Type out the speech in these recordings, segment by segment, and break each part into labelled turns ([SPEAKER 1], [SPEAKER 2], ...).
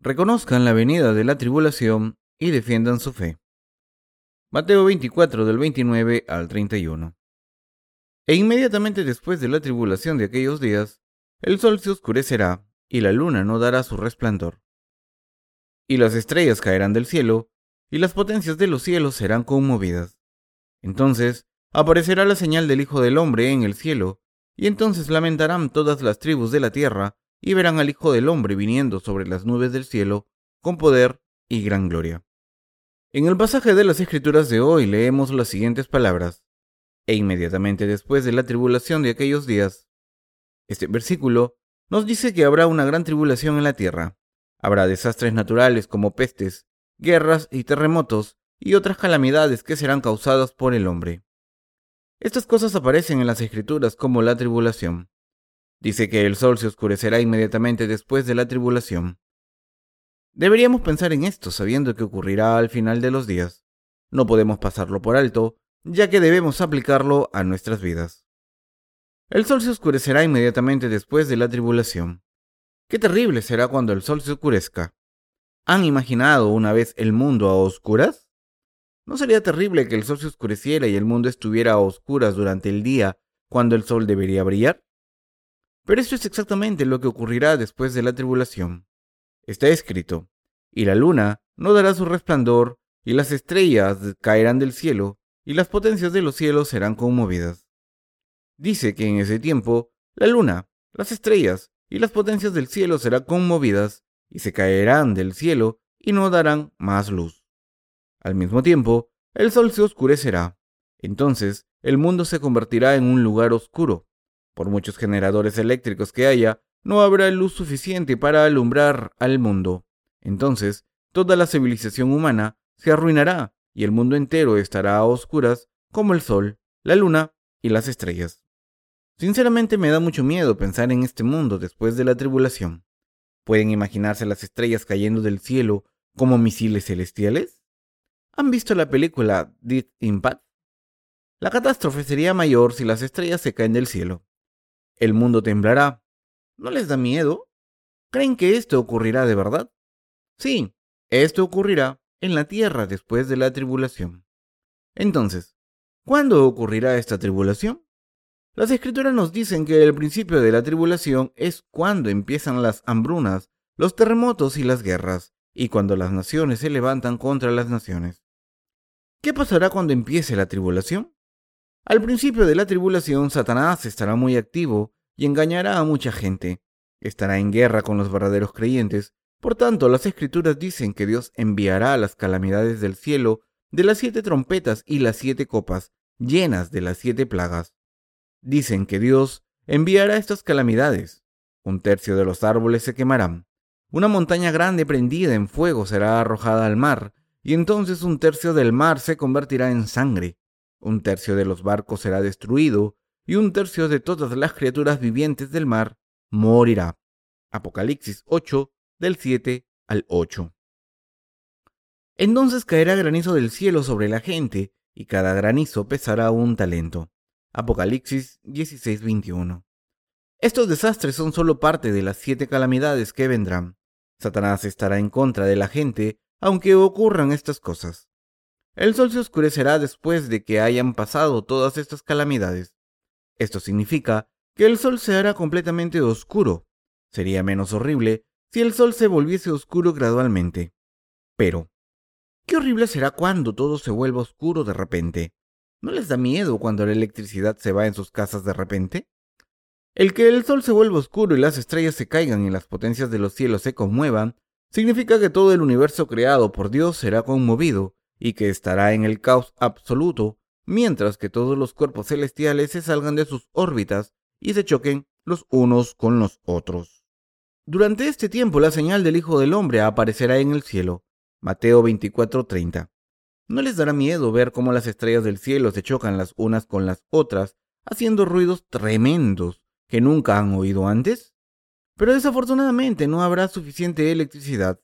[SPEAKER 1] reconozcan la venida de la tribulación y defiendan su fe. Mateo 24 del 29 al 31. E inmediatamente después de la tribulación de aquellos días, el sol se oscurecerá y la luna no dará su resplandor. Y las estrellas caerán del cielo, y las potencias de los cielos serán conmovidas. Entonces aparecerá la señal del Hijo del Hombre en el cielo, y entonces lamentarán todas las tribus de la tierra, y verán al Hijo del Hombre viniendo sobre las nubes del cielo, con poder y gran gloria. En el pasaje de las Escrituras de hoy leemos las siguientes palabras, e inmediatamente después de la tribulación de aquellos días. Este versículo nos dice que habrá una gran tribulación en la tierra. Habrá desastres naturales como pestes, guerras y terremotos, y otras calamidades que serán causadas por el hombre. Estas cosas aparecen en las escrituras como la tribulación. Dice que el sol se oscurecerá inmediatamente después de la tribulación. Deberíamos pensar en esto sabiendo que ocurrirá al final de los días. No podemos pasarlo por alto, ya que debemos aplicarlo a nuestras vidas. El sol se oscurecerá inmediatamente después de la tribulación. Qué terrible será cuando el sol se oscurezca. ¿Han imaginado una vez el mundo a oscuras? ¿No sería terrible que el sol se oscureciera y el mundo estuviera a oscuras durante el día cuando el sol debería brillar? Pero esto es exactamente lo que ocurrirá después de la tribulación. Está escrito, y la luna no dará su resplandor, y las estrellas caerán del cielo, y las potencias de los cielos serán conmovidas. Dice que en ese tiempo la luna, las estrellas y las potencias del cielo serán conmovidas, y se caerán del cielo y no darán más luz. Al mismo tiempo, el sol se oscurecerá. Entonces, el mundo se convertirá en un lugar oscuro. Por muchos generadores eléctricos que haya, no habrá luz suficiente para alumbrar al mundo. Entonces, toda la civilización humana se arruinará y el mundo entero estará a oscuras como el sol, la luna y las estrellas. Sinceramente me da mucho miedo pensar en este mundo después de la tribulación. ¿Pueden imaginarse las estrellas cayendo del cielo como misiles celestiales? ¿Han visto la película Deep Impact? La catástrofe sería mayor si las estrellas se caen del cielo. El mundo temblará. ¿No les da miedo? ¿Creen que esto ocurrirá de verdad? Sí, esto ocurrirá en la tierra después de la tribulación. Entonces, ¿cuándo ocurrirá esta tribulación? Las escrituras nos dicen que el principio de la tribulación es cuando empiezan las hambrunas, los terremotos y las guerras, y cuando las naciones se levantan contra las naciones. ¿Qué pasará cuando empiece la tribulación? Al principio de la tribulación, Satanás estará muy activo y engañará a mucha gente. Estará en guerra con los verdaderos creyentes. Por tanto, las escrituras dicen que Dios enviará las calamidades del cielo de las siete trompetas y las siete copas, llenas de las siete plagas. Dicen que Dios enviará estas calamidades. Un tercio de los árboles se quemarán. Una montaña grande prendida en fuego será arrojada al mar, y entonces un tercio del mar se convertirá en sangre un tercio de los barcos será destruido, y un tercio de todas las criaturas vivientes del mar morirá. Apocalipsis 8, del 7 al 8. Entonces caerá granizo del cielo sobre la gente, y cada granizo pesará un talento. Apocalipsis 16, 21. Estos desastres son solo parte de las siete calamidades que vendrán. Satanás estará en contra de la gente, aunque ocurran estas cosas. El sol se oscurecerá después de que hayan pasado todas estas calamidades. Esto significa que el sol se hará completamente oscuro. Sería menos horrible si el sol se volviese oscuro gradualmente. Pero, qué horrible será cuando todo se vuelva oscuro de repente. ¿No les da miedo cuando la electricidad se va en sus casas de repente? El que el sol se vuelva oscuro y las estrellas se caigan y las potencias de los cielos se conmuevan, significa que todo el universo creado por Dios será conmovido y que estará en el caos absoluto, mientras que todos los cuerpos celestiales se salgan de sus órbitas y se choquen los unos con los otros. Durante este tiempo la señal del Hijo del Hombre aparecerá en el cielo. Mateo 24:30. ¿No les dará miedo ver cómo las estrellas del cielo se chocan las unas con las otras, haciendo ruidos tremendos que nunca han oído antes? Pero desafortunadamente no habrá suficiente electricidad.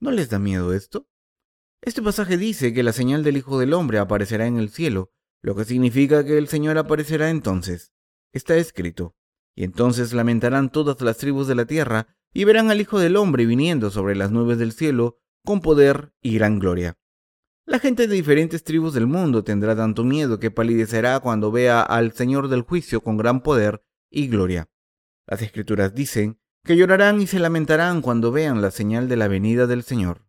[SPEAKER 1] ¿No les da miedo esto? Este pasaje dice que la señal del Hijo del Hombre aparecerá en el cielo, lo que significa que el Señor aparecerá entonces. Está escrito, y entonces lamentarán todas las tribus de la tierra y verán al Hijo del Hombre viniendo sobre las nubes del cielo con poder y gran gloria. La gente de diferentes tribus del mundo tendrá tanto miedo que palidecerá cuando vea al Señor del juicio con gran poder y gloria. Las escrituras dicen que llorarán y se lamentarán cuando vean la señal de la venida del Señor.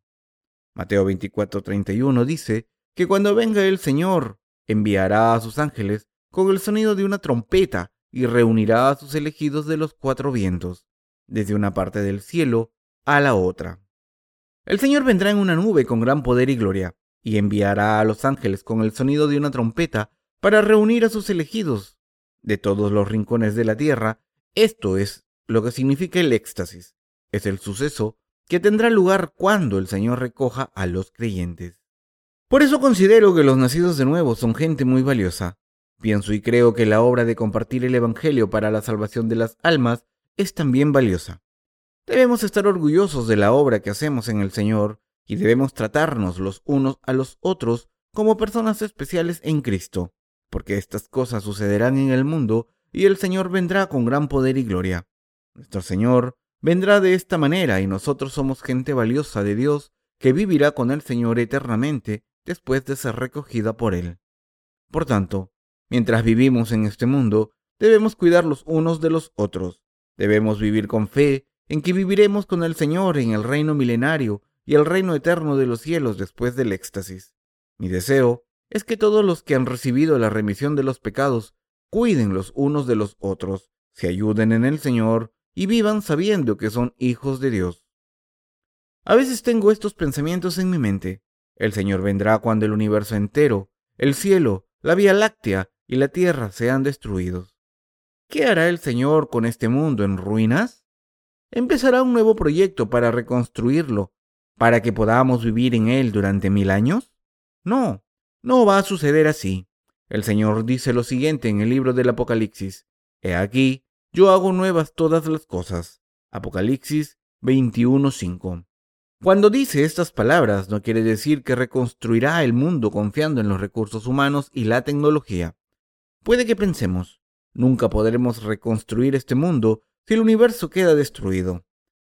[SPEAKER 1] Mateo 24:31 dice que cuando venga el Señor, enviará a sus ángeles con el sonido de una trompeta y reunirá a sus elegidos de los cuatro vientos, desde una parte del cielo a la otra. El Señor vendrá en una nube con gran poder y gloria, y enviará a los ángeles con el sonido de una trompeta para reunir a sus elegidos de todos los rincones de la tierra. Esto es lo que significa el éxtasis. Es el suceso que tendrá lugar cuando el Señor recoja a los creyentes. Por eso considero que los nacidos de nuevo son gente muy valiosa. Pienso y creo que la obra de compartir el Evangelio para la salvación de las almas es también valiosa. Debemos estar orgullosos de la obra que hacemos en el Señor y debemos tratarnos los unos a los otros como personas especiales en Cristo, porque estas cosas sucederán en el mundo y el Señor vendrá con gran poder y gloria. Nuestro Señor vendrá de esta manera y nosotros somos gente valiosa de Dios que vivirá con el Señor eternamente después de ser recogida por Él. Por tanto, mientras vivimos en este mundo, debemos cuidar los unos de los otros. Debemos vivir con fe en que viviremos con el Señor en el reino milenario y el reino eterno de los cielos después del éxtasis. Mi deseo es que todos los que han recibido la remisión de los pecados cuiden los unos de los otros, se ayuden en el Señor y vivan sabiendo que son hijos de Dios. A veces tengo estos pensamientos en mi mente. El Señor vendrá cuando el universo entero, el cielo, la Vía Láctea y la tierra sean destruidos. ¿Qué hará el Señor con este mundo en ruinas? ¿Empezará un nuevo proyecto para reconstruirlo, para que podamos vivir en él durante mil años? No, no va a suceder así. El Señor dice lo siguiente en el libro del Apocalipsis. He aquí, yo hago nuevas todas las cosas. Apocalipsis 21:5. Cuando dice estas palabras no quiere decir que reconstruirá el mundo confiando en los recursos humanos y la tecnología. Puede que pensemos, nunca podremos reconstruir este mundo si el universo queda destruido.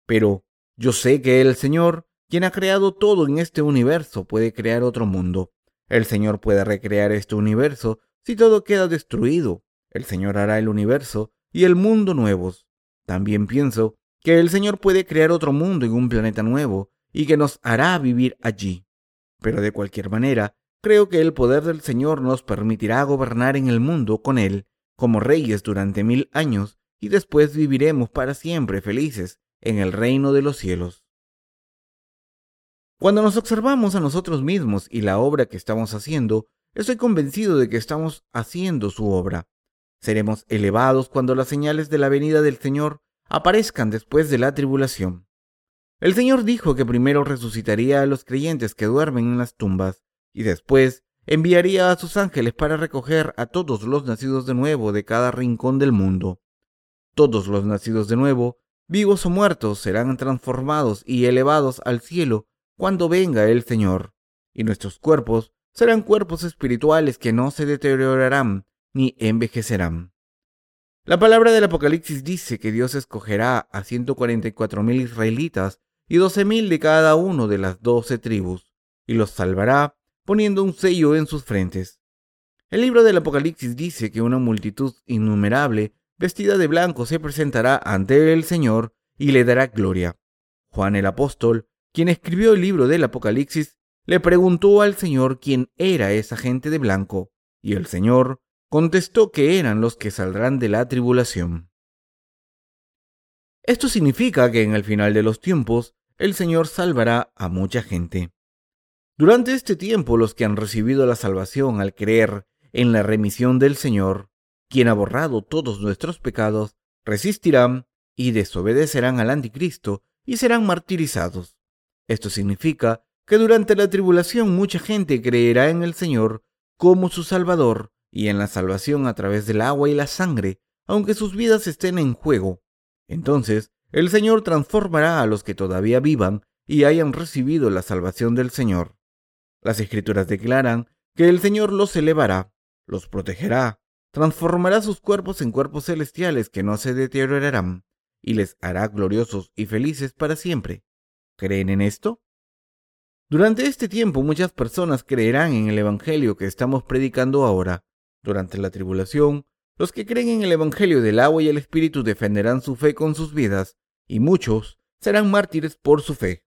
[SPEAKER 1] Pero yo sé que el Señor, quien ha creado todo en este universo, puede crear otro mundo. El Señor puede recrear este universo si todo queda destruido. El Señor hará el universo y el mundo nuevos. También pienso que el Señor puede crear otro mundo en un planeta nuevo y que nos hará vivir allí. Pero de cualquier manera, creo que el poder del Señor nos permitirá gobernar en el mundo con Él como reyes durante mil años y después viviremos para siempre felices en el reino de los cielos. Cuando nos observamos a nosotros mismos y la obra que estamos haciendo, estoy convencido de que estamos haciendo su obra. Seremos elevados cuando las señales de la venida del Señor aparezcan después de la tribulación. El Señor dijo que primero resucitaría a los creyentes que duermen en las tumbas y después enviaría a sus ángeles para recoger a todos los nacidos de nuevo de cada rincón del mundo. Todos los nacidos de nuevo, vivos o muertos, serán transformados y elevados al cielo cuando venga el Señor, y nuestros cuerpos serán cuerpos espirituales que no se deteriorarán ni envejecerán. La palabra del Apocalipsis dice que Dios escogerá a 144.000 israelitas y 12.000 de cada uno de las doce tribus, y los salvará poniendo un sello en sus frentes. El libro del Apocalipsis dice que una multitud innumerable, vestida de blanco, se presentará ante el Señor y le dará gloria. Juan el apóstol, quien escribió el libro del Apocalipsis, le preguntó al Señor quién era esa gente de blanco, y el Señor contestó que eran los que saldrán de la tribulación. Esto significa que en el final de los tiempos el Señor salvará a mucha gente. Durante este tiempo los que han recibido la salvación al creer en la remisión del Señor, quien ha borrado todos nuestros pecados, resistirán y desobedecerán al anticristo y serán martirizados. Esto significa que durante la tribulación mucha gente creerá en el Señor como su Salvador y en la salvación a través del agua y la sangre, aunque sus vidas estén en juego. Entonces, el Señor transformará a los que todavía vivan y hayan recibido la salvación del Señor. Las escrituras declaran que el Señor los elevará, los protegerá, transformará sus cuerpos en cuerpos celestiales que no se deteriorarán, y les hará gloriosos y felices para siempre. ¿Creen en esto? Durante este tiempo muchas personas creerán en el Evangelio que estamos predicando ahora. Durante la tribulación, los que creen en el Evangelio del agua y el Espíritu defenderán su fe con sus vidas, y muchos serán mártires por su fe.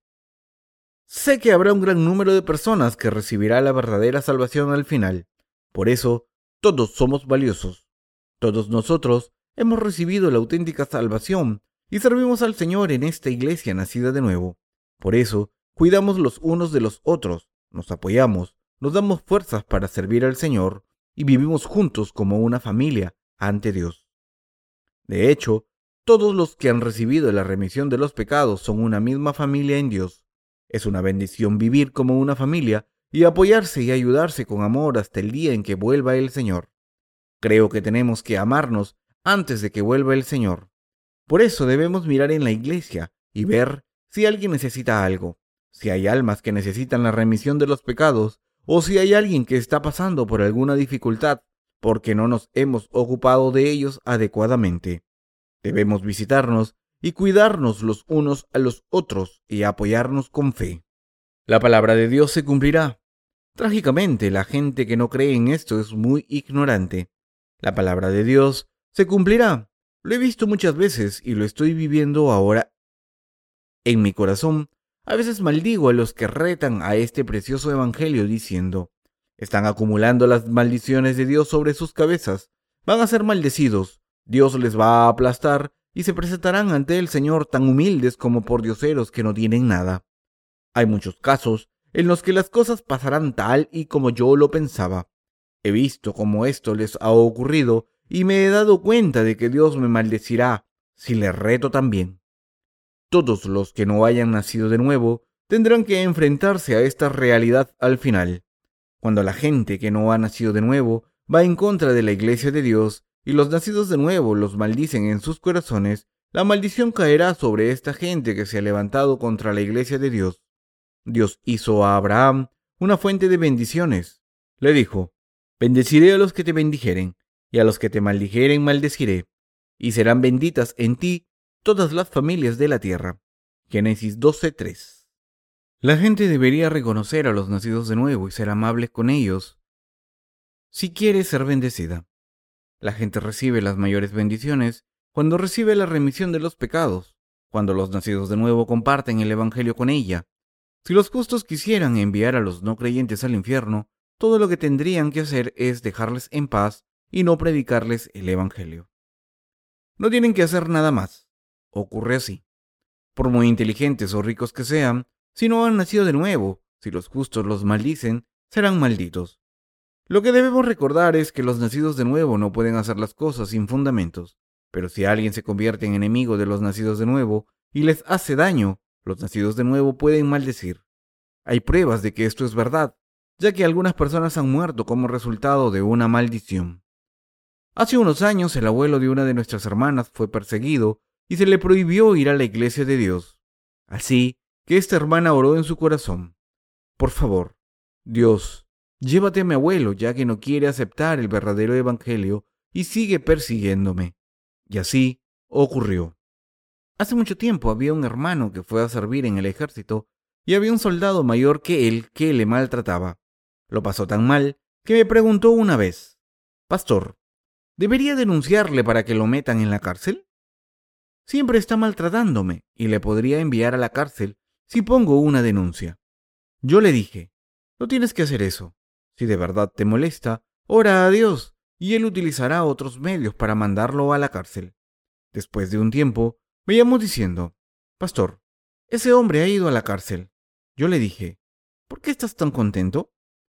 [SPEAKER 1] Sé que habrá un gran número de personas que recibirá la verdadera salvación al final. Por eso, todos somos valiosos. Todos nosotros hemos recibido la auténtica salvación y servimos al Señor en esta iglesia nacida de nuevo. Por eso, cuidamos los unos de los otros, nos apoyamos, nos damos fuerzas para servir al Señor y vivimos juntos como una familia ante Dios. De hecho, todos los que han recibido la remisión de los pecados son una misma familia en Dios. Es una bendición vivir como una familia y apoyarse y ayudarse con amor hasta el día en que vuelva el Señor. Creo que tenemos que amarnos antes de que vuelva el Señor. Por eso debemos mirar en la iglesia y ver si alguien necesita algo, si hay almas que necesitan la remisión de los pecados, o si hay alguien que está pasando por alguna dificultad porque no nos hemos ocupado de ellos adecuadamente. Debemos visitarnos y cuidarnos los unos a los otros y apoyarnos con fe. La palabra de Dios se cumplirá. Trágicamente, la gente que no cree en esto es muy ignorante. La palabra de Dios se cumplirá. Lo he visto muchas veces y lo estoy viviendo ahora. En mi corazón, a veces maldigo a los que retan a este precioso Evangelio diciendo, están acumulando las maldiciones de Dios sobre sus cabezas, van a ser maldecidos, Dios les va a aplastar y se presentarán ante el Señor tan humildes como por dioseros que no tienen nada. Hay muchos casos en los que las cosas pasarán tal y como yo lo pensaba. He visto cómo esto les ha ocurrido y me he dado cuenta de que Dios me maldecirá si le reto también. Todos los que no hayan nacido de nuevo tendrán que enfrentarse a esta realidad al final. Cuando la gente que no ha nacido de nuevo va en contra de la iglesia de Dios y los nacidos de nuevo los maldicen en sus corazones, la maldición caerá sobre esta gente que se ha levantado contra la iglesia de Dios. Dios hizo a Abraham una fuente de bendiciones. Le dijo, Bendeciré a los que te bendijeren, y a los que te maldijeren maldeciré, y serán benditas en ti todas las familias de la tierra. Génesis 12:3. La gente debería reconocer a los nacidos de nuevo y ser amables con ellos si quiere ser bendecida. La gente recibe las mayores bendiciones cuando recibe la remisión de los pecados, cuando los nacidos de nuevo comparten el Evangelio con ella. Si los justos quisieran enviar a los no creyentes al infierno, todo lo que tendrían que hacer es dejarles en paz y no predicarles el Evangelio. No tienen que hacer nada más. Ocurre así. Por muy inteligentes o ricos que sean, si no han nacido de nuevo, si los justos los maldicen, serán malditos. Lo que debemos recordar es que los nacidos de nuevo no pueden hacer las cosas sin fundamentos, pero si alguien se convierte en enemigo de los nacidos de nuevo y les hace daño, los nacidos de nuevo pueden maldecir. Hay pruebas de que esto es verdad, ya que algunas personas han muerto como resultado de una maldición. Hace unos años el abuelo de una de nuestras hermanas fue perseguido y se le prohibió ir a la iglesia de Dios. Así que esta hermana oró en su corazón. Por favor, Dios, llévate a mi abuelo ya que no quiere aceptar el verdadero Evangelio y sigue persiguiéndome. Y así ocurrió. Hace mucho tiempo había un hermano que fue a servir en el ejército y había un soldado mayor que él que le maltrataba. Lo pasó tan mal que me preguntó una vez, Pastor, ¿debería denunciarle para que lo metan en la cárcel? Siempre está maltratándome y le podría enviar a la cárcel si pongo una denuncia. Yo le dije, no tienes que hacer eso. Si de verdad te molesta, ora a Dios y Él utilizará otros medios para mandarlo a la cárcel. Después de un tiempo, me diciendo, Pastor, ese hombre ha ido a la cárcel. Yo le dije, ¿por qué estás tan contento?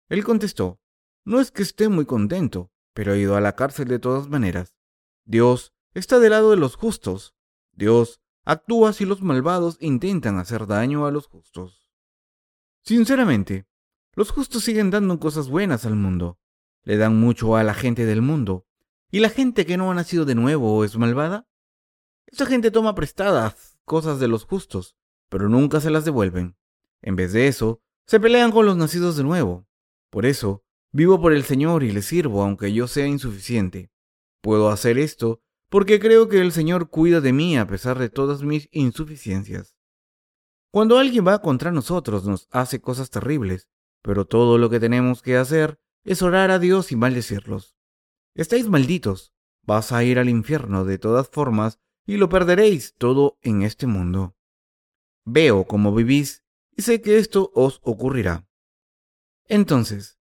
[SPEAKER 1] Él contestó, no es que esté muy contento, pero he ido a la cárcel de todas maneras. Dios está del lado de los justos. Dios actúa si los malvados intentan hacer daño a los justos. Sinceramente, los justos siguen dando cosas buenas al mundo. Le dan mucho a la gente del mundo. ¿Y la gente que no ha nacido de nuevo es malvada? Esa gente toma prestadas cosas de los justos, pero nunca se las devuelven. En vez de eso, se pelean con los nacidos de nuevo. Por eso, vivo por el Señor y le sirvo aunque yo sea insuficiente. Puedo hacer esto porque creo que el Señor cuida de mí a pesar de todas mis insuficiencias. Cuando alguien va contra nosotros nos hace cosas terribles, pero todo lo que tenemos que hacer es orar a Dios y maldecirlos. Estáis malditos, vas a ir al infierno de todas formas y lo perderéis todo en este mundo. Veo cómo vivís y sé que esto os ocurrirá. Entonces,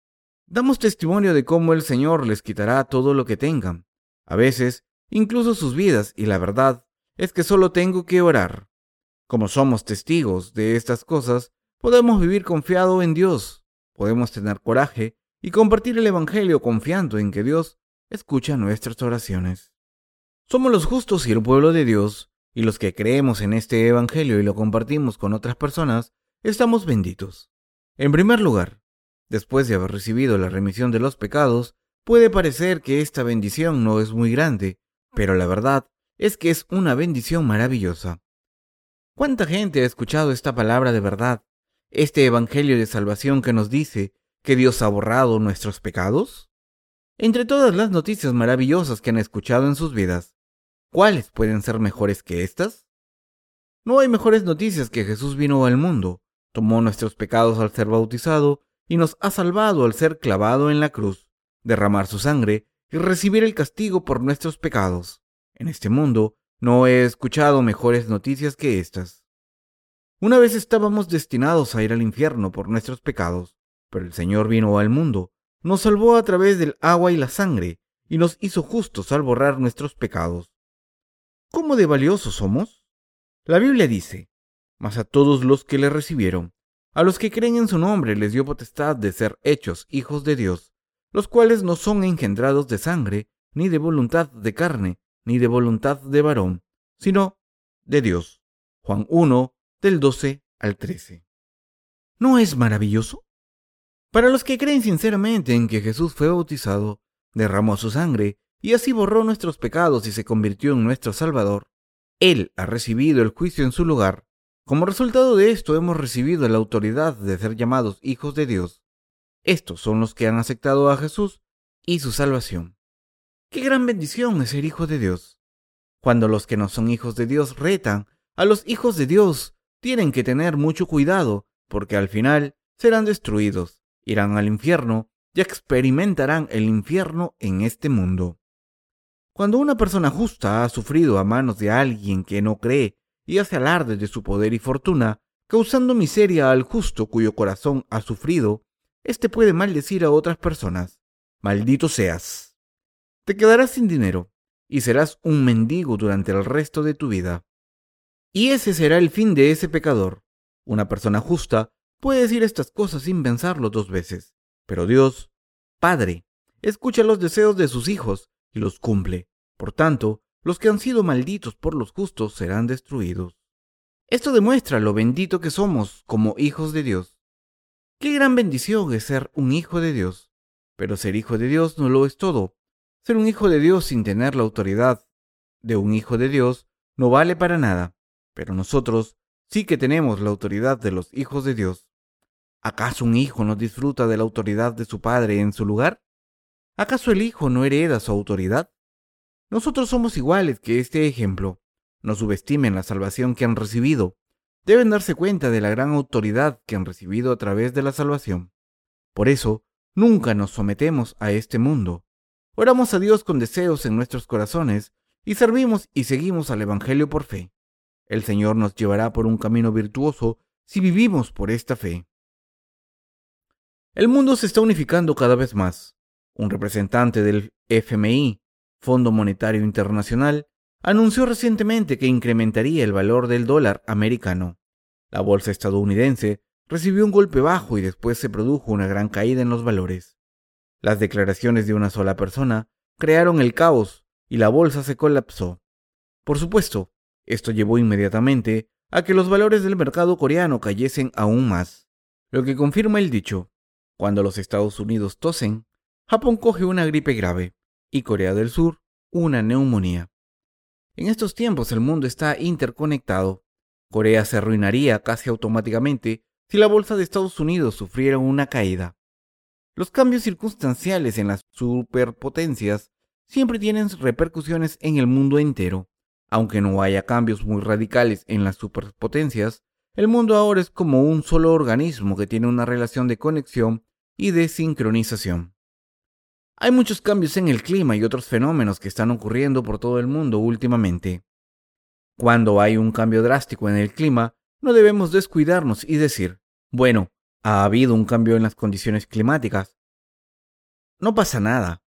[SPEAKER 1] damos testimonio de cómo el Señor les quitará todo lo que tengan, a veces incluso sus vidas, y la verdad es que solo tengo que orar. Como somos testigos de estas cosas, podemos vivir confiado en Dios, podemos tener coraje y compartir el Evangelio confiando en que Dios escucha nuestras oraciones. Somos los justos y el pueblo de Dios, y los que creemos en este Evangelio y lo compartimos con otras personas, estamos benditos. En primer lugar, después de haber recibido la remisión de los pecados, puede parecer que esta bendición no es muy grande, pero la verdad es que es una bendición maravillosa. ¿Cuánta gente ha escuchado esta palabra de verdad, este Evangelio de salvación que nos dice que Dios ha borrado nuestros pecados? Entre todas las noticias maravillosas que han escuchado en sus vidas, ¿cuáles pueden ser mejores que estas? No hay mejores noticias que Jesús vino al mundo, tomó nuestros pecados al ser bautizado y nos ha salvado al ser clavado en la cruz, derramar su sangre y recibir el castigo por nuestros pecados. En este mundo no he escuchado mejores noticias que estas. Una vez estábamos destinados a ir al infierno por nuestros pecados, pero el Señor vino al mundo, nos salvó a través del agua y la sangre, y nos hizo justos al borrar nuestros pecados. ¿Cómo de valiosos somos? La Biblia dice, mas a todos los que le recibieron, a los que creen en su nombre les dio potestad de ser hechos hijos de Dios, los cuales no son engendrados de sangre, ni de voluntad de carne, ni de voluntad de varón, sino de Dios. Juan 1, del 12 al 13. ¿No es maravilloso? Para los que creen sinceramente en que Jesús fue bautizado, derramó su sangre y así borró nuestros pecados y se convirtió en nuestro Salvador, Él ha recibido el juicio en su lugar. Como resultado de esto hemos recibido la autoridad de ser llamados hijos de Dios. Estos son los que han aceptado a Jesús y su salvación. Qué gran bendición es ser hijo de Dios. Cuando los que no son hijos de Dios retan a los hijos de Dios, tienen que tener mucho cuidado, porque al final serán destruidos, irán al infierno y experimentarán el infierno en este mundo. Cuando una persona justa ha sufrido a manos de alguien que no cree y hace alarde de su poder y fortuna, causando miseria al justo cuyo corazón ha sufrido, éste puede maldecir a otras personas. Maldito seas. Te quedarás sin dinero y serás un mendigo durante el resto de tu vida. Y ese será el fin de ese pecador. Una persona justa puede decir estas cosas sin pensarlo dos veces, pero Dios, Padre, escucha los deseos de sus hijos y los cumple. Por tanto, los que han sido malditos por los justos serán destruidos. Esto demuestra lo bendito que somos como hijos de Dios. Qué gran bendición es ser un hijo de Dios. Pero ser hijo de Dios no lo es todo. Ser un hijo de Dios sin tener la autoridad de un hijo de Dios no vale para nada. Pero nosotros sí que tenemos la autoridad de los hijos de Dios. ¿Acaso un hijo no disfruta de la autoridad de su padre en su lugar? ¿Acaso el hijo no hereda su autoridad? Nosotros somos iguales que este ejemplo. No subestimen la salvación que han recibido deben darse cuenta de la gran autoridad que han recibido a través de la salvación. Por eso, nunca nos sometemos a este mundo. Oramos a Dios con deseos en nuestros corazones y servimos y seguimos al Evangelio por fe. El Señor nos llevará por un camino virtuoso si vivimos por esta fe. El mundo se está unificando cada vez más. Un representante del FMI, Fondo Monetario Internacional, anunció recientemente que incrementaría el valor del dólar americano. La bolsa estadounidense recibió un golpe bajo y después se produjo una gran caída en los valores. Las declaraciones de una sola persona crearon el caos y la bolsa se colapsó. Por supuesto, esto llevó inmediatamente a que los valores del mercado coreano cayesen aún más, lo que confirma el dicho, cuando los Estados Unidos tosen, Japón coge una gripe grave y Corea del Sur una neumonía. En estos tiempos el mundo está interconectado. Corea se arruinaría casi automáticamente si la bolsa de Estados Unidos sufriera una caída. Los cambios circunstanciales en las superpotencias siempre tienen repercusiones en el mundo entero. Aunque no haya cambios muy radicales en las superpotencias, el mundo ahora es como un solo organismo que tiene una relación de conexión y de sincronización. Hay muchos cambios en el clima y otros fenómenos que están ocurriendo por todo el mundo últimamente. Cuando hay un cambio drástico en el clima, no debemos descuidarnos y decir, bueno, ha habido un cambio en las condiciones climáticas. No pasa nada,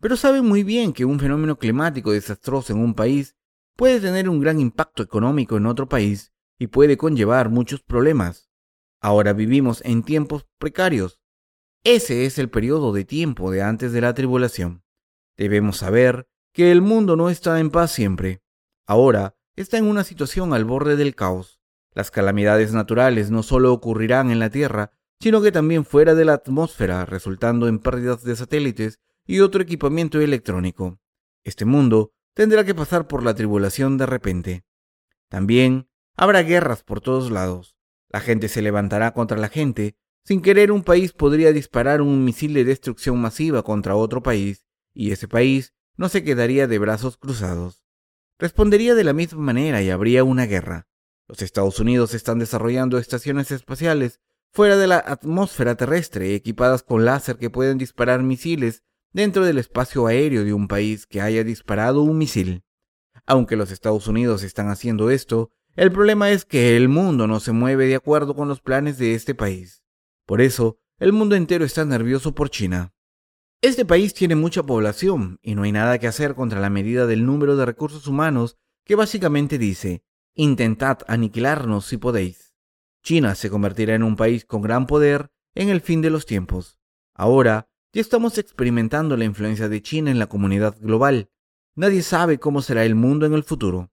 [SPEAKER 1] pero sabe muy bien que un fenómeno climático desastroso en un país puede tener un gran impacto económico en otro país y puede conllevar muchos problemas. Ahora vivimos en tiempos precarios. Ese es el periodo de tiempo de antes de la tribulación. Debemos saber que el mundo no está en paz siempre. Ahora está en una situación al borde del caos. Las calamidades naturales no solo ocurrirán en la Tierra, sino que también fuera de la atmósfera, resultando en pérdidas de satélites y otro equipamiento electrónico. Este mundo tendrá que pasar por la tribulación de repente. También habrá guerras por todos lados. La gente se levantará contra la gente. Sin querer un país podría disparar un misil de destrucción masiva contra otro país, y ese país no se quedaría de brazos cruzados. Respondería de la misma manera y habría una guerra. Los Estados Unidos están desarrollando estaciones espaciales fuera de la atmósfera terrestre equipadas con láser que pueden disparar misiles dentro del espacio aéreo de un país que haya disparado un misil. Aunque los Estados Unidos están haciendo esto, el problema es que el mundo no se mueve de acuerdo con los planes de este país. Por eso, el mundo entero está nervioso por China. Este país tiene mucha población y no hay nada que hacer contra la medida del número de recursos humanos que básicamente dice, intentad aniquilarnos si podéis. China se convertirá en un país con gran poder en el fin de los tiempos. Ahora, ya estamos experimentando la influencia de China en la comunidad global. Nadie sabe cómo será el mundo en el futuro.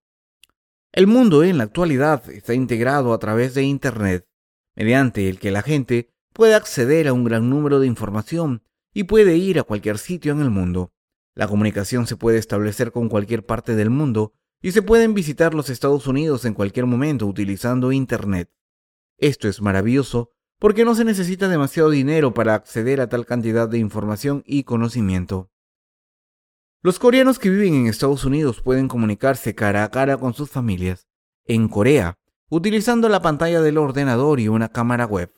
[SPEAKER 1] El mundo en la actualidad está integrado a través de Internet, mediante el que la gente puede acceder a un gran número de información y puede ir a cualquier sitio en el mundo. La comunicación se puede establecer con cualquier parte del mundo y se pueden visitar los Estados Unidos en cualquier momento utilizando Internet. Esto es maravilloso porque no se necesita demasiado dinero para acceder a tal cantidad de información y conocimiento. Los coreanos que viven en Estados Unidos pueden comunicarse cara a cara con sus familias en Corea, utilizando la pantalla del ordenador y una cámara web.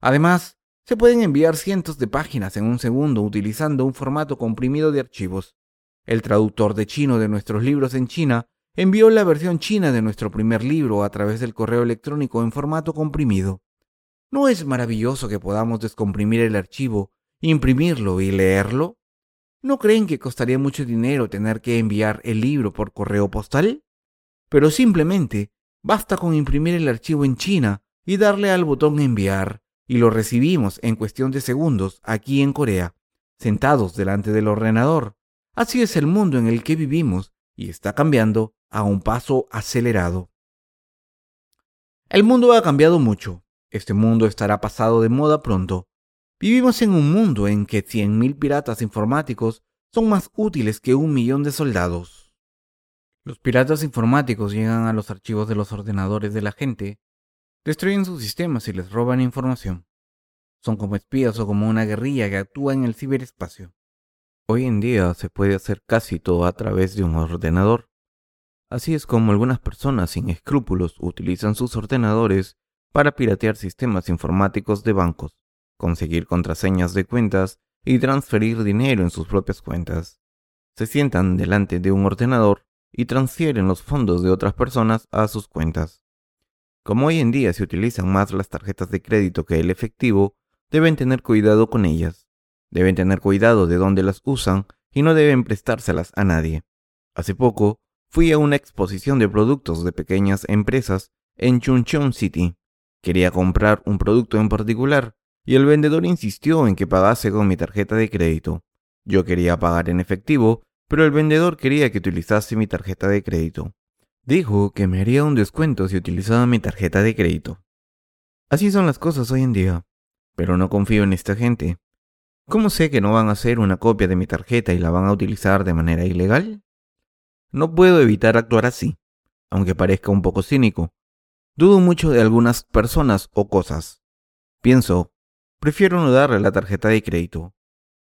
[SPEAKER 1] Además, se pueden enviar cientos de páginas en un segundo utilizando un formato comprimido de archivos. El traductor de chino de nuestros libros en China envió la versión china de nuestro primer libro a través del correo electrónico en formato comprimido. ¿No es maravilloso que podamos descomprimir el archivo, imprimirlo y leerlo? ¿No creen que costaría mucho dinero tener que enviar el libro por correo postal? Pero simplemente basta con imprimir el archivo en China y darle al botón enviar, y lo recibimos en cuestión de segundos aquí en Corea, sentados delante del ordenador. Así es el mundo en el que vivimos y está cambiando a un paso acelerado. El mundo ha cambiado mucho, este mundo estará pasado de moda pronto. Vivimos en un mundo en que 100.000 piratas informáticos son más útiles que un millón de soldados. Los piratas informáticos llegan a los archivos de los ordenadores de la gente, destruyen sus sistemas y les roban información. Son como espías o como una guerrilla que actúa en el ciberespacio. Hoy en día se puede hacer casi todo a través de un ordenador. Así es como algunas personas sin escrúpulos utilizan sus ordenadores para piratear sistemas informáticos de bancos, conseguir contraseñas de cuentas y transferir dinero en sus propias cuentas. Se sientan delante de un ordenador y transfieren los fondos de otras personas a sus cuentas. Como hoy en día se utilizan más las tarjetas de crédito que el efectivo, deben tener cuidado con ellas. Deben tener cuidado de dónde las usan y no deben prestárselas a nadie. Hace poco fui a una exposición de productos de pequeñas empresas en Chuncheon City Quería comprar un producto en particular y el vendedor insistió en que pagase con mi tarjeta de crédito. Yo quería pagar en efectivo, pero el vendedor quería que utilizase mi tarjeta de crédito. Dijo que me haría un descuento si utilizaba mi tarjeta de crédito. Así son las cosas hoy en día, pero no confío en esta gente. ¿Cómo sé que no van a hacer una copia de mi tarjeta y la van a utilizar de manera ilegal? No puedo evitar actuar así, aunque parezca un poco cínico, Dudo mucho de algunas personas o cosas. Pienso, prefiero no darle la tarjeta de crédito.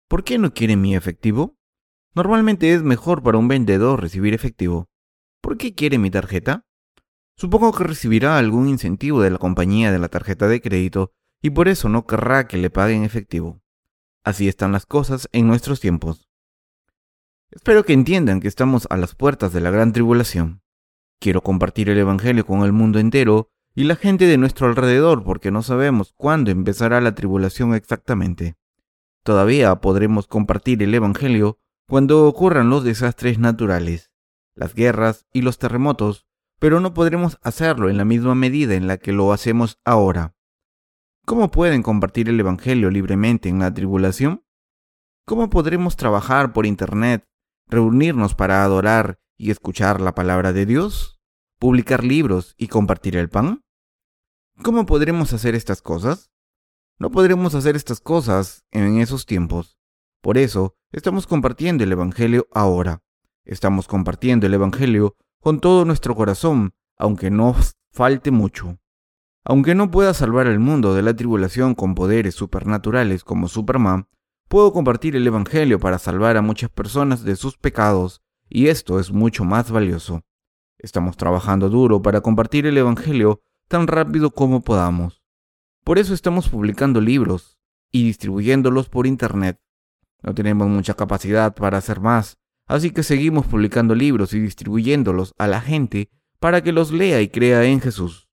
[SPEAKER 1] ¿Por qué no quiere mi efectivo? Normalmente es mejor para un vendedor recibir efectivo. ¿Por qué quiere mi tarjeta? Supongo que recibirá algún incentivo de la compañía de la tarjeta de crédito y por eso no querrá que le paguen efectivo. Así están las cosas en nuestros tiempos. Espero que entiendan que estamos a las puertas de la gran tribulación. Quiero compartir el Evangelio con el mundo entero y la gente de nuestro alrededor porque no sabemos cuándo empezará la tribulación exactamente. Todavía podremos compartir el Evangelio cuando ocurran los desastres naturales, las guerras y los terremotos, pero no podremos hacerlo en la misma medida en la que lo hacemos ahora. ¿Cómo pueden compartir el Evangelio libremente en la tribulación? ¿Cómo podremos trabajar por Internet, reunirnos para adorar y escuchar la palabra de Dios? ¿Publicar libros y compartir el pan? ¿Cómo podremos hacer estas cosas? No podremos hacer estas cosas en esos tiempos. Por eso, estamos compartiendo el Evangelio ahora. Estamos compartiendo el Evangelio con todo nuestro corazón, aunque nos falte mucho. Aunque no pueda salvar al mundo de la tribulación con poderes supernaturales como Superman, puedo compartir el Evangelio para salvar a muchas personas de sus pecados, y esto es mucho más valioso. Estamos trabajando duro para compartir el Evangelio tan rápido como podamos. Por eso estamos publicando libros y distribuyéndolos por Internet. No tenemos mucha capacidad para hacer más, así que seguimos publicando libros y distribuyéndolos a la gente para que los lea y crea en Jesús.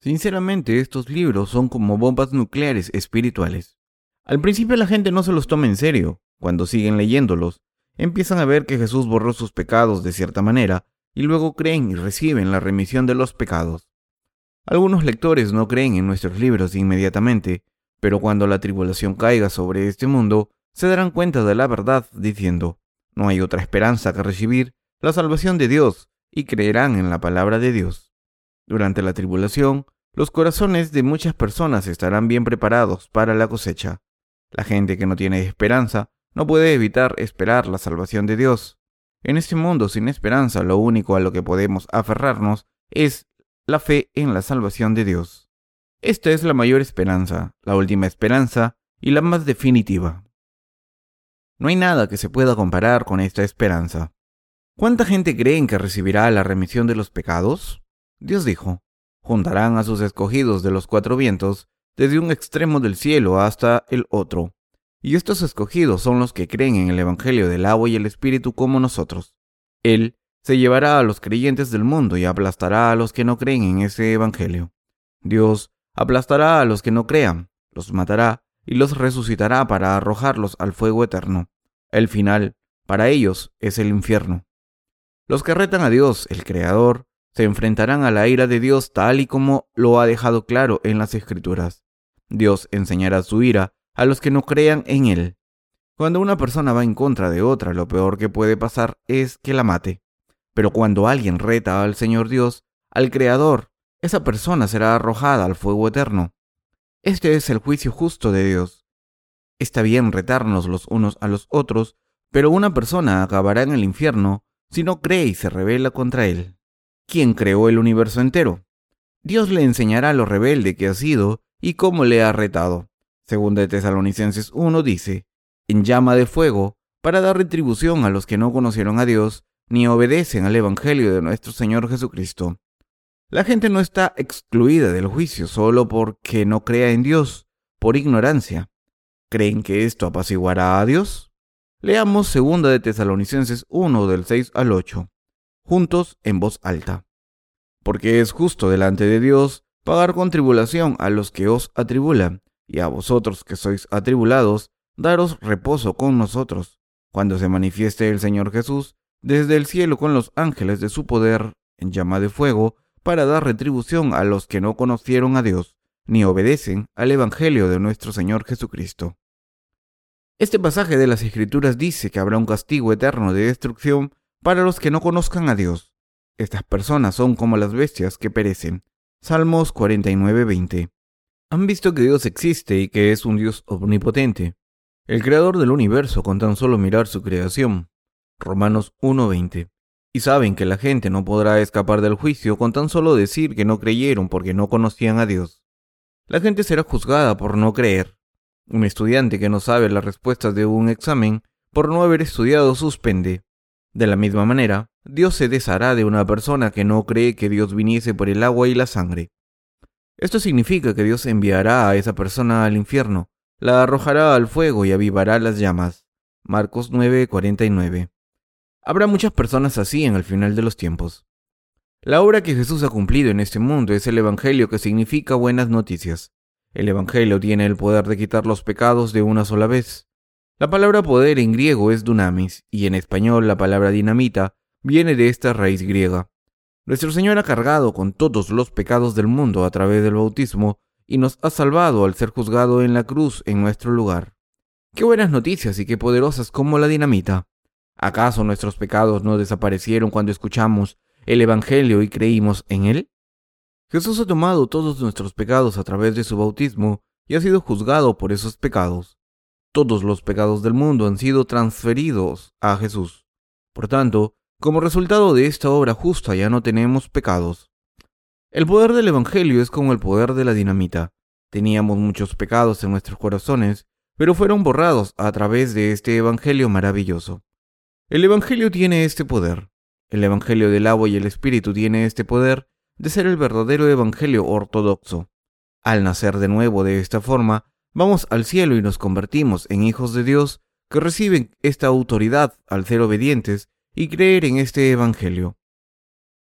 [SPEAKER 1] Sinceramente, estos libros son como bombas nucleares espirituales. Al principio la gente no se los toma en serio. Cuando siguen leyéndolos, empiezan a ver que Jesús borró sus pecados de cierta manera y luego creen y reciben la remisión de los pecados. Algunos lectores no creen en nuestros libros inmediatamente, pero cuando la tribulación caiga sobre este mundo, se darán cuenta de la verdad diciendo, no hay otra esperanza que recibir la salvación de Dios y creerán en la palabra de Dios. Durante la tribulación, los corazones de muchas personas estarán bien preparados para la cosecha. La gente que no tiene esperanza no puede evitar esperar la salvación de Dios. En este mundo sin esperanza lo único a lo que podemos aferrarnos es la fe en la salvación de Dios. Esta es la mayor esperanza, la última esperanza y la más definitiva. No hay nada que se pueda comparar con esta esperanza. ¿Cuánta gente creen que recibirá la remisión de los pecados? Dios dijo, juntarán a sus escogidos de los cuatro vientos, desde un extremo del cielo hasta el otro. Y estos escogidos son los que creen en el Evangelio del agua y el Espíritu como nosotros. Él se llevará a los creyentes del mundo y aplastará a los que no creen en ese Evangelio. Dios aplastará a los que no crean, los matará y los resucitará para arrojarlos al fuego eterno. El final, para ellos, es el infierno. Los que retan a Dios, el Creador, se enfrentarán a la ira de Dios tal y como lo ha dejado claro en las Escrituras. Dios enseñará su ira a los que no crean en Él. Cuando una persona va en contra de otra, lo peor que puede pasar es que la mate. Pero cuando alguien reta al Señor Dios, al Creador, esa persona será arrojada al fuego eterno. Este es el juicio justo de Dios. Está bien retarnos los unos a los otros, pero una persona acabará en el infierno si no cree y se rebela contra él. ¿Quién creó el universo entero? Dios le enseñará lo rebelde que ha sido y cómo le ha retado. Según de Tesalonicenses 1 dice, en llama de fuego, para dar retribución a los que no conocieron a Dios ni obedecen al Evangelio de nuestro Señor Jesucristo. La gente no está excluida del juicio solo porque no crea en Dios, por ignorancia. ¿Creen que esto apaciguará a Dios? Leamos 2 de Tesalonicenses 1 del 6 al 8, juntos en voz alta. Porque es justo delante de Dios pagar con tribulación a los que os atribulan, y a vosotros que sois atribulados, daros reposo con nosotros, cuando se manifieste el Señor Jesús desde el cielo con los ángeles de su poder en llama de fuego para dar retribución a los que no conocieron a Dios ni obedecen al Evangelio de nuestro Señor Jesucristo. Este pasaje de las Escrituras dice que habrá un castigo eterno de destrucción para los que no conozcan a Dios. Estas personas son como las bestias que perecen. Salmos 49:20. Han visto que Dios existe y que es un Dios omnipotente, el creador del universo con tan solo mirar su creación. Romanos 1:20. Y saben que la gente no podrá escapar del juicio con tan solo decir que no creyeron porque no conocían a Dios. La gente será juzgada por no creer. Un estudiante que no sabe las respuestas de un examen por no haber estudiado suspende. De la misma manera, Dios se deshará de una persona que no cree que Dios viniese por el agua y la sangre. Esto significa que Dios enviará a esa persona al infierno, la arrojará al fuego y avivará las llamas. Marcos 9:49. Habrá muchas personas así en el final de los tiempos. La obra que Jesús ha cumplido en este mundo es el Evangelio que significa buenas noticias. El Evangelio tiene el poder de quitar los pecados de una sola vez. La palabra poder en griego es dunamis y en español la palabra dinamita viene de esta raíz griega. Nuestro Señor ha cargado con todos los pecados del mundo a través del bautismo y nos ha salvado al ser juzgado en la cruz en nuestro lugar. Qué buenas noticias y qué poderosas como la dinamita. ¿Acaso nuestros pecados no desaparecieron cuando escuchamos el Evangelio y creímos en él? Jesús ha tomado todos nuestros pecados a través de su bautismo y ha sido juzgado por esos pecados. Todos los pecados del mundo han sido transferidos a Jesús. Por tanto, como resultado de esta obra justa ya no tenemos pecados. El poder del Evangelio es como el poder de la dinamita. Teníamos muchos pecados en nuestros corazones, pero fueron borrados a través de este Evangelio maravilloso. El Evangelio tiene este poder. El Evangelio del agua y el Espíritu tiene este poder de ser el verdadero Evangelio ortodoxo. Al nacer de nuevo de esta forma, vamos al cielo y nos convertimos en hijos de Dios que reciben esta autoridad al ser obedientes y creer en este Evangelio.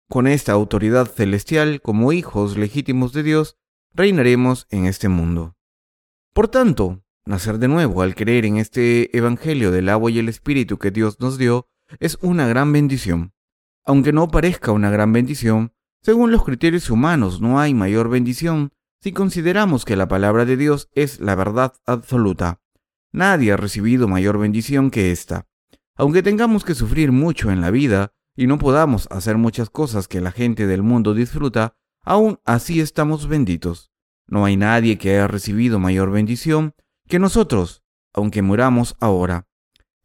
[SPEAKER 1] Con esta autoridad celestial, como hijos legítimos de Dios, reinaremos en este mundo. Por tanto, nacer de nuevo al creer en este Evangelio del agua y el Espíritu que Dios nos dio es una gran bendición. Aunque no parezca una gran bendición, según los criterios humanos no hay mayor bendición si consideramos que la palabra de Dios es la verdad absoluta. Nadie ha recibido mayor bendición que esta. Aunque tengamos que sufrir mucho en la vida y no podamos hacer muchas cosas que la gente del mundo disfruta, aún así estamos benditos. No hay nadie que haya recibido mayor bendición que nosotros, aunque muramos ahora.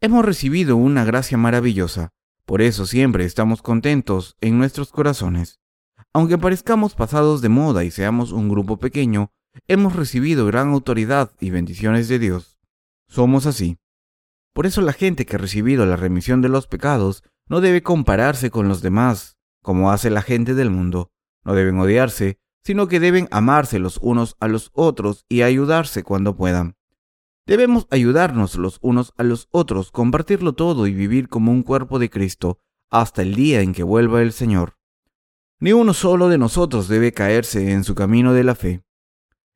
[SPEAKER 1] Hemos recibido una gracia maravillosa, por eso siempre estamos contentos en nuestros corazones. Aunque parezcamos pasados de moda y seamos un grupo pequeño, hemos recibido gran autoridad y bendiciones de Dios. Somos así. Por eso la gente que ha recibido la remisión de los pecados no debe compararse con los demás, como hace la gente del mundo. No deben odiarse, sino que deben amarse los unos a los otros y ayudarse cuando puedan. Debemos ayudarnos los unos a los otros, compartirlo todo y vivir como un cuerpo de Cristo hasta el día en que vuelva el Señor. Ni uno solo de nosotros debe caerse en su camino de la fe.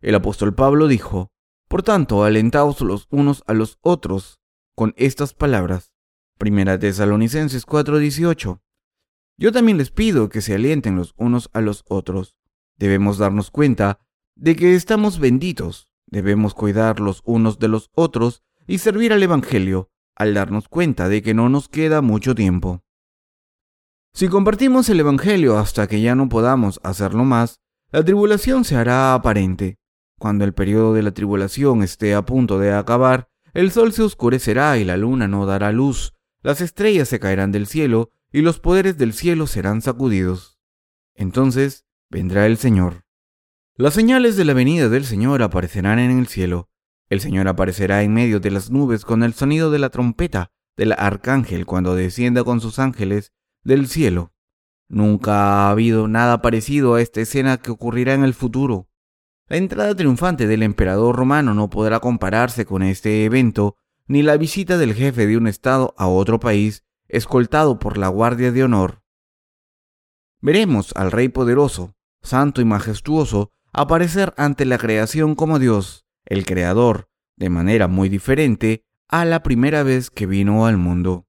[SPEAKER 1] El apóstol Pablo dijo, Por tanto, alentaos los unos a los otros con estas palabras. Primera Tesalonicenses 4:18. Yo también les pido que se alienten los unos a los otros. Debemos darnos cuenta de que estamos benditos, debemos cuidar los unos de los otros y servir al Evangelio, al darnos cuenta de que no nos queda mucho tiempo. Si compartimos el Evangelio hasta que ya no podamos hacerlo más, la tribulación se hará aparente. Cuando el periodo de la tribulación esté a punto de acabar, el sol se oscurecerá y la luna no dará luz, las estrellas se caerán del cielo y los poderes del cielo serán sacudidos. Entonces vendrá el Señor. Las señales de la venida del Señor aparecerán en el cielo. El Señor aparecerá en medio de las nubes con el sonido de la trompeta del arcángel cuando descienda con sus ángeles del cielo. Nunca ha habido nada parecido a esta escena que ocurrirá en el futuro. La entrada triunfante del emperador romano no podrá compararse con este evento, ni la visita del jefe de un estado a otro país, escoltado por la Guardia de Honor. Veremos al Rey poderoso, santo y majestuoso, aparecer ante la creación como Dios, el Creador, de manera muy diferente a la primera vez que vino al mundo.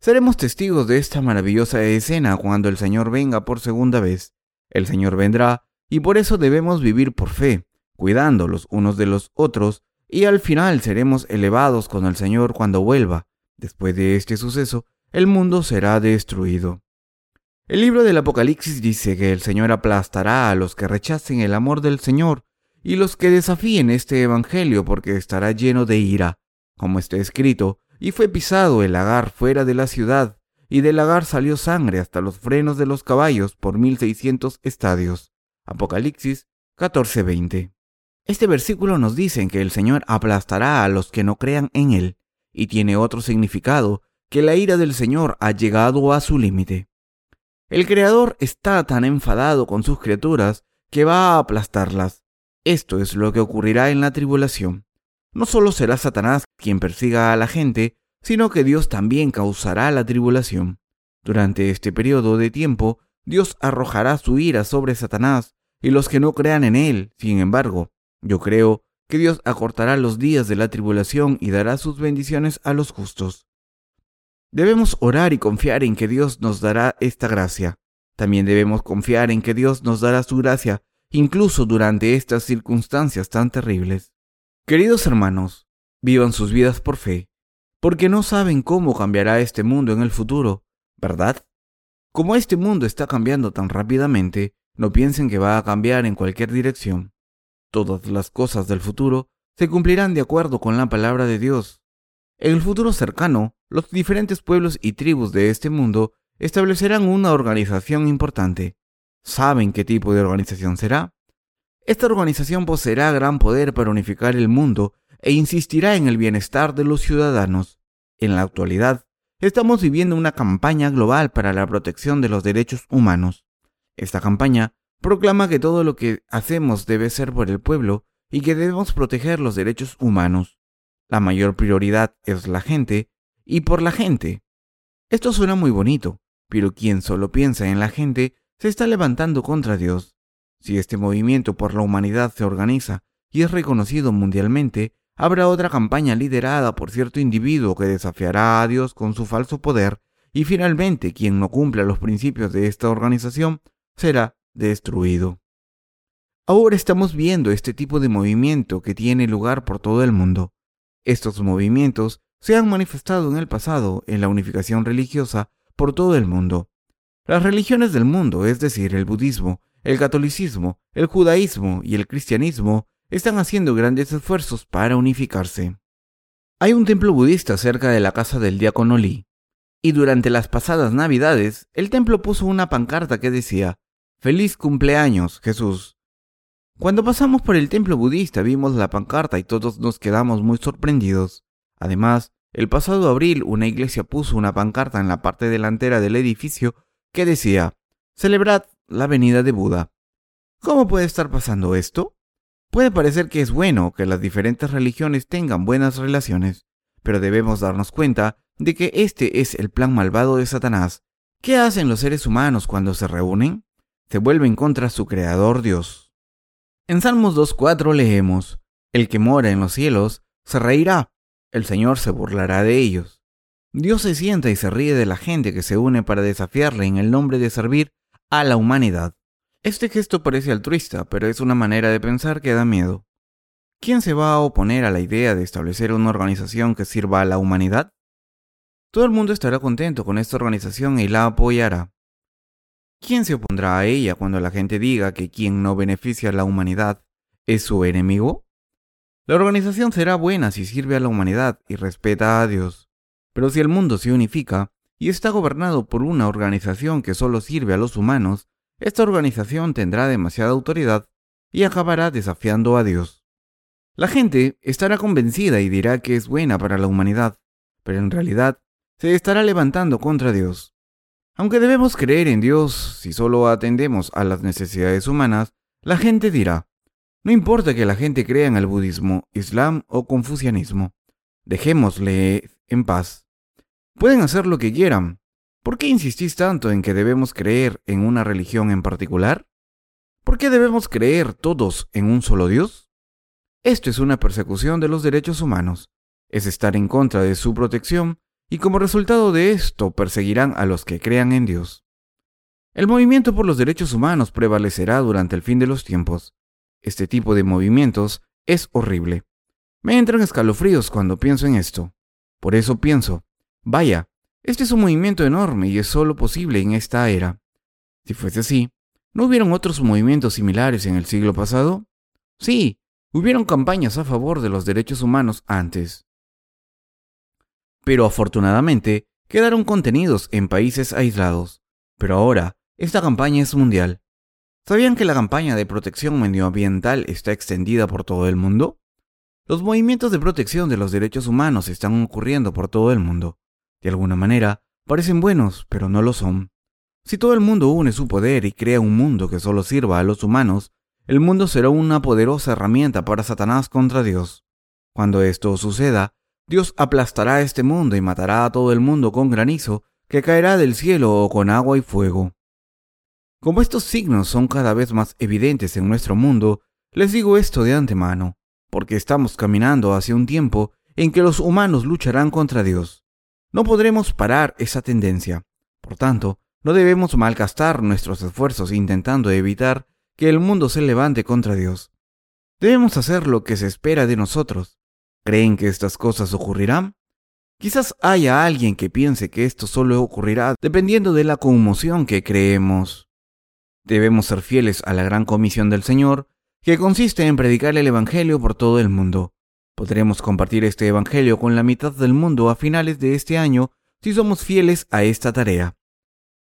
[SPEAKER 1] Seremos testigos de esta maravillosa escena cuando el Señor venga por segunda vez. El Señor vendrá y por eso debemos vivir por fe, cuidando los unos de los otros, y al final seremos elevados con el Señor cuando vuelva. Después de este suceso, el mundo será destruido. El libro del Apocalipsis dice que el Señor aplastará a los que rechacen el amor del Señor y los que desafíen este Evangelio porque estará lleno de ira. Como está escrito, y fue pisado el lagar fuera de la ciudad, y del lagar salió sangre hasta los frenos de los caballos por mil seiscientos estadios. Apocalipsis 14:20. Este versículo nos dice que el Señor aplastará a los que no crean en Él, y tiene otro significado, que la ira del Señor ha llegado a su límite. El Creador está tan enfadado con sus criaturas que va a aplastarlas. Esto es lo que ocurrirá en la tribulación. No solo será Satanás quien persiga a la gente, sino que Dios también causará la tribulación. Durante este periodo de tiempo, Dios arrojará su ira sobre Satanás y los que no crean en él. Sin embargo, yo creo que Dios acortará los días de la tribulación y dará sus bendiciones a los justos. Debemos orar y confiar en que Dios nos dará esta gracia. También debemos confiar en que Dios nos dará su gracia, incluso durante estas circunstancias tan terribles. Queridos hermanos, vivan sus vidas por fe, porque no saben cómo cambiará este mundo en el futuro, ¿verdad? Como este mundo está cambiando tan rápidamente, no piensen que va a cambiar en cualquier dirección. Todas las cosas del futuro se cumplirán de acuerdo con la palabra de Dios. En el futuro cercano, los diferentes pueblos y tribus de este mundo establecerán una organización importante. ¿Saben qué tipo de organización será? Esta organización poseerá gran poder para unificar el mundo e insistirá en el bienestar de los ciudadanos. En la actualidad, estamos viviendo una campaña global para la protección de los derechos humanos. Esta campaña proclama que todo lo que hacemos debe ser por el pueblo y que debemos proteger los derechos humanos. La mayor prioridad es la gente y por la gente. Esto suena muy bonito, pero quien solo piensa en la gente se está levantando contra Dios. Si este movimiento por la humanidad se organiza y es reconocido mundialmente, habrá otra campaña liderada por cierto individuo que desafiará a Dios con su falso poder y finalmente quien no cumpla los principios de esta organización será destruido. Ahora estamos viendo este tipo de movimiento que tiene lugar por todo el mundo. Estos movimientos se han manifestado en el pasado en la unificación religiosa por todo el mundo. Las religiones del mundo, es decir, el budismo, el catolicismo, el judaísmo y el cristianismo, están haciendo grandes esfuerzos para unificarse. Hay un templo budista cerca de la casa del diácono Lee, y durante las pasadas navidades el templo puso una pancarta que decía Feliz cumpleaños, Jesús. Cuando pasamos por el templo budista vimos la pancarta y todos nos quedamos muy sorprendidos. Además, el pasado abril una iglesia puso una pancarta en la parte delantera del edificio que decía, Celebrad la venida de Buda. ¿Cómo puede estar pasando esto? Puede parecer que es bueno que las diferentes religiones tengan buenas relaciones, pero debemos darnos cuenta de que este es el plan malvado de Satanás. ¿Qué hacen los seres humanos cuando se reúnen? se vuelven contra su creador Dios. En Salmos 2.4 leemos, El que mora en los cielos se reirá, el Señor se burlará de ellos. Dios se sienta y se ríe de la gente que se une para desafiarle en el nombre de servir a la humanidad. Este gesto parece altruista, pero es una manera de pensar que da miedo. ¿Quién se va a oponer a la idea de establecer una organización que sirva a la humanidad? Todo el mundo estará contento con esta organización y la apoyará. ¿Quién se opondrá a ella cuando la gente diga que quien no beneficia a la humanidad es su enemigo? La organización será buena si sirve a la humanidad y respeta a Dios. Pero si el mundo se unifica y está gobernado por una organización que solo sirve a los humanos, esta organización tendrá demasiada autoridad y acabará desafiando a Dios. La gente estará convencida y dirá que es buena para la humanidad, pero en realidad se estará levantando contra Dios. Aunque debemos creer en Dios si solo atendemos a las necesidades humanas, la gente dirá, no importa que la gente crea en el budismo, islam o confucianismo, dejémosle en paz. Pueden hacer lo que quieran. ¿Por qué insistís tanto en que debemos creer en una religión en particular? ¿Por qué debemos creer todos en un solo Dios? Esto es una persecución de los derechos humanos. Es estar en contra de su protección y como resultado de esto perseguirán a los que crean en Dios. El movimiento por los derechos humanos prevalecerá durante el fin de los tiempos. Este tipo de movimientos es horrible. Me entran escalofríos cuando pienso en esto. Por eso pienso, vaya, este es un movimiento enorme y es solo posible en esta era. Si fuese así, ¿no hubieron otros movimientos similares en el siglo pasado? Sí, hubieron campañas a favor de los derechos humanos antes pero afortunadamente quedaron contenidos en países aislados. Pero ahora, esta campaña es mundial. ¿Sabían que la campaña de protección medioambiental está extendida por todo el mundo? Los movimientos de protección de los derechos humanos están ocurriendo por todo el mundo. De alguna manera, parecen buenos, pero no lo son. Si todo el mundo une su poder y crea un mundo que solo sirva a los humanos, el mundo será una poderosa herramienta para Satanás contra Dios. Cuando esto suceda, Dios aplastará este mundo y matará a todo el mundo con granizo que caerá del cielo o con agua y fuego. Como estos signos son cada vez más evidentes en nuestro mundo, les digo esto de antemano, porque estamos caminando hacia un tiempo en que los humanos lucharán contra Dios. No podremos parar esa tendencia. Por tanto, no debemos malgastar nuestros esfuerzos intentando evitar que el mundo se levante contra Dios. Debemos hacer lo que se espera de nosotros. ¿Creen que estas cosas ocurrirán? Quizás haya alguien que piense que esto solo ocurrirá dependiendo de la conmoción que creemos. Debemos ser fieles a la gran comisión del Señor, que consiste en predicar el Evangelio por todo el mundo. Podremos compartir este Evangelio con la mitad del mundo a finales de este año si somos fieles a esta tarea.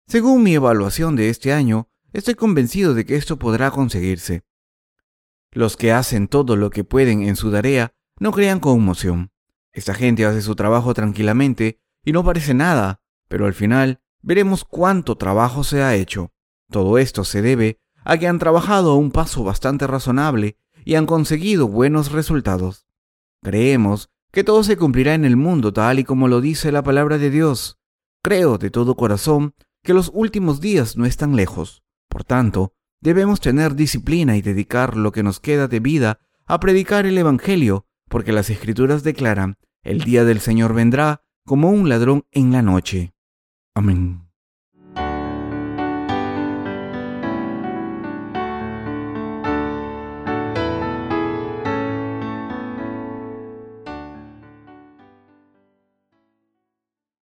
[SPEAKER 1] Según mi evaluación de este año, estoy convencido de que esto podrá conseguirse. Los que hacen todo lo que pueden en su tarea no crean conmoción. Esta gente hace su trabajo tranquilamente y no parece nada, pero al final veremos cuánto trabajo se ha hecho. Todo esto se debe a que han trabajado a un paso bastante razonable y han conseguido buenos resultados. Creemos que todo se cumplirá en el mundo tal y como lo dice la palabra de Dios. Creo de todo corazón que los últimos días no están lejos. Por tanto, debemos tener disciplina y dedicar lo que nos queda de vida a predicar el Evangelio, porque las Escrituras declaran, el día del Señor vendrá como un ladrón en la noche. Amén.